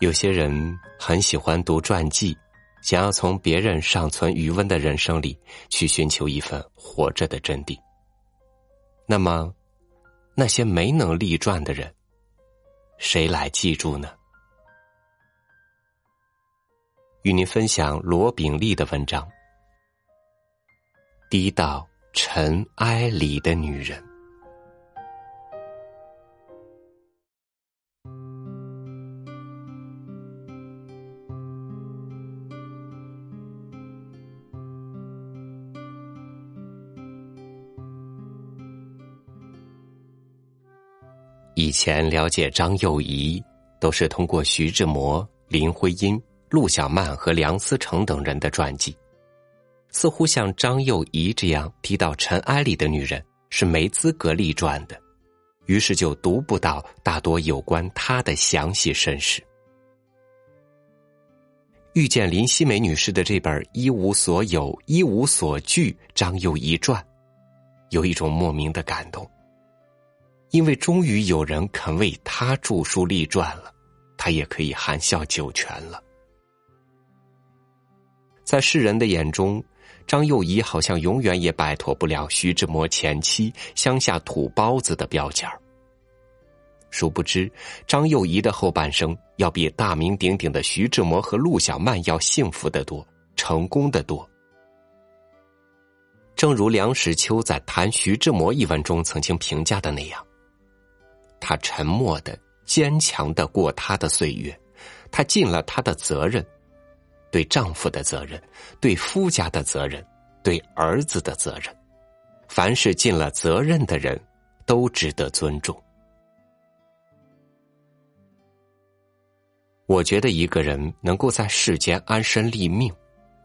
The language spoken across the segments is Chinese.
有些人很喜欢读传记，想要从别人尚存余温的人生里去寻求一份活着的真谛。那么，那些没能立传的人，谁来记住呢？与您分享罗炳丽的文章《低到尘埃里的女人》。以前了解张幼仪，都是通过徐志摩、林徽因、陆小曼和梁思成等人的传记。似乎像张幼仪这样低到尘埃里的女人是没资格立传的，于是就读不到大多有关她的详细身世。遇见林希美女士的这本《一无所有，一无所惧》张幼仪传，有一种莫名的感动。因为终于有人肯为他著书立传了，他也可以含笑九泉了。在世人的眼中，张幼仪好像永远也摆脱不了徐志摩前妻乡下土包子的标签殊不知，张幼仪的后半生要比大名鼎鼎的徐志摩和陆小曼要幸福的多，成功的多。正如梁实秋在谈徐志摩一文中曾经评价的那样。她沉默的、坚强的过她的岁月，她尽了她的责任，对丈夫的责任，对夫家的责任，对儿子的责任。凡是尽了责任的人，都值得尊重。我觉得一个人能够在世间安身立命，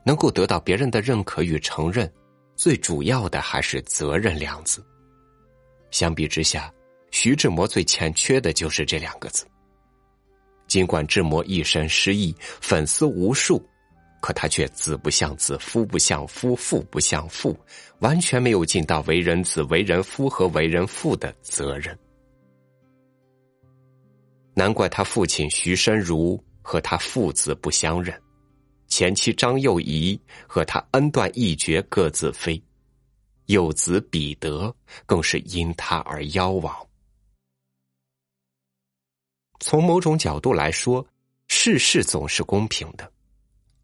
能够得到别人的认可与承认，最主要的还是责任两字。相比之下。徐志摩最欠缺的就是这两个字。尽管志摩一身诗意，粉丝无数，可他却子不像子，夫不像夫，父不像父，完全没有尽到为人子、为人夫和为人父的责任。难怪他父亲徐申如和他父子不相认，前妻张幼仪和他恩断义绝，各自飞，幼子彼得更是因他而夭亡。从某种角度来说，世事总是公平的。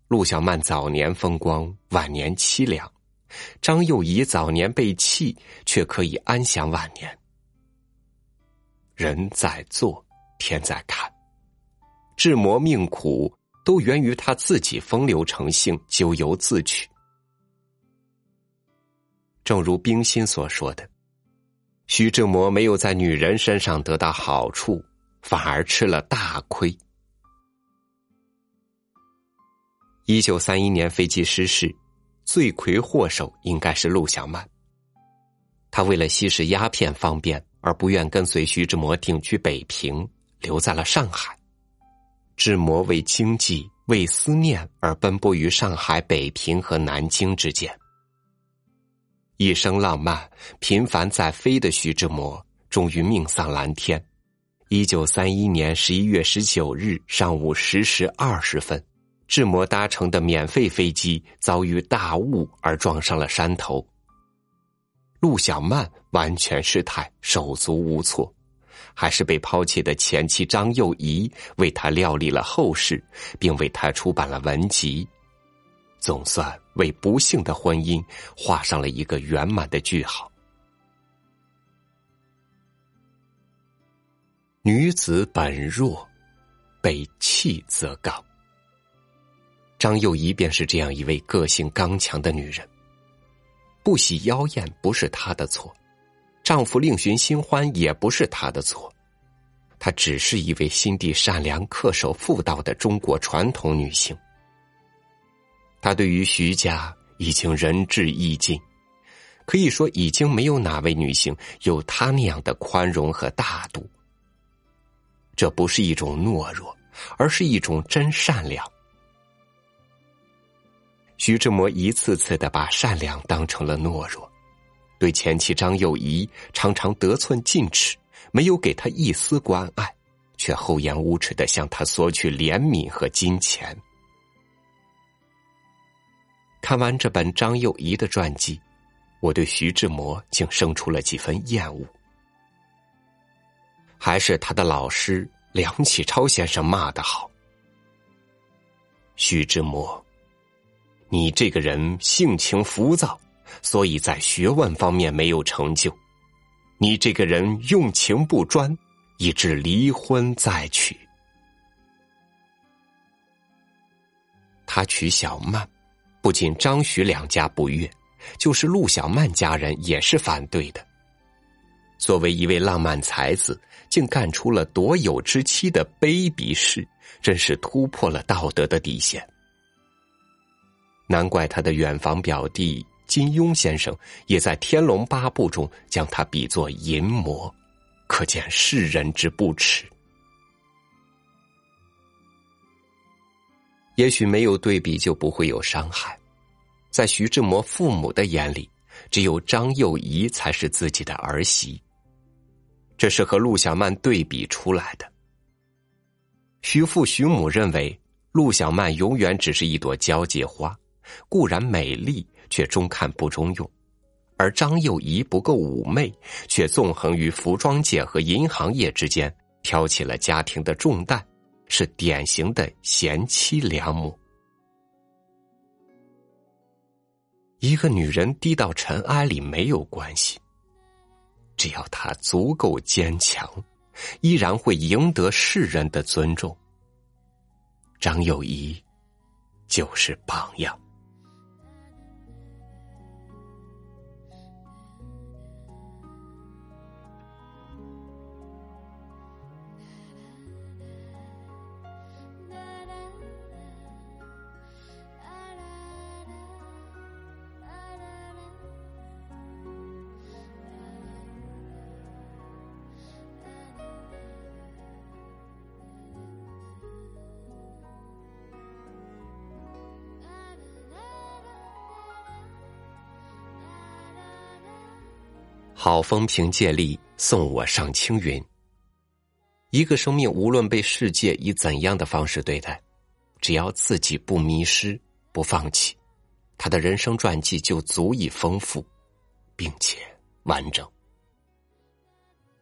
陆小曼早年风光，晚年凄凉；张幼仪早年被弃，却可以安享晚年。人在做，天在看。志摩命苦，都源于他自己风流成性，咎由自取。正如冰心所说的：“徐志摩没有在女人身上得到好处。”反而吃了大亏。一九三一年飞机失事，罪魁祸首应该是陆小曼。他为了吸食鸦片方便，而不愿跟随徐志摩定居北平，留在了上海。志摩为经济、为思念而奔波于上海、北平和南京之间，一生浪漫、频繁在飞的徐志摩，终于命丧蓝天。一九三一年十一月十九日上午十时二十分，志摩搭乘的免费飞机遭遇大雾而撞上了山头。陆小曼完全失态，手足无措，还是被抛弃的前妻张幼仪为他料理了后事，并为他出版了文集，总算为不幸的婚姻画上了一个圆满的句号。女子本弱，被弃则刚。张幼仪便是这样一位个性刚强的女人。不喜妖艳不是她的错，丈夫另寻新欢也不是她的错，她只是一位心地善良、恪守妇道的中国传统女性。她对于徐家已经仁至义尽，可以说已经没有哪位女性有她那样的宽容和大度。这不是一种懦弱，而是一种真善良。徐志摩一次次的把善良当成了懦弱，对前妻张幼仪常常得寸进尺，没有给她一丝关爱，却厚颜无耻的向他索取怜悯和金钱。看完这本张幼仪的传记，我对徐志摩竟生出了几分厌恶。还是他的老师梁启超先生骂的好：“徐志摩，你这个人性情浮躁，所以在学问方面没有成就。你这个人用情不专，以致离婚再娶。”他娶小曼。不仅张徐两家不悦，就是陆小曼家人也是反对的。作为一位浪漫才子，竟干出了夺有之妻的卑鄙事，真是突破了道德的底线。难怪他的远房表弟金庸先生也在《天龙八部》中将他比作淫魔，可见世人之不耻。也许没有对比就不会有伤害，在徐志摩父母的眼里，只有张幼仪才是自己的儿媳。这是和陆小曼对比出来的。徐父徐母认为陆小曼永远只是一朵交际花，固然美丽，却中看不中用；而张幼仪不够妩媚，却纵横于服装界和银行业之间，挑起了家庭的重担。是典型的贤妻良母。一个女人低到尘埃里没有关系，只要他足够坚强，依然会赢得世人的尊重。张幼仪就是榜样。好风凭借力，送我上青云。一个生命无论被世界以怎样的方式对待，只要自己不迷失、不放弃，他的人生传记就足以丰富，并且完整。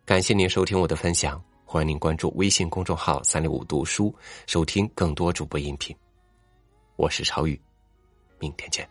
感谢您收听我的分享，欢迎您关注微信公众号“三六五读书”，收听更多主播音频。我是超宇，明天见。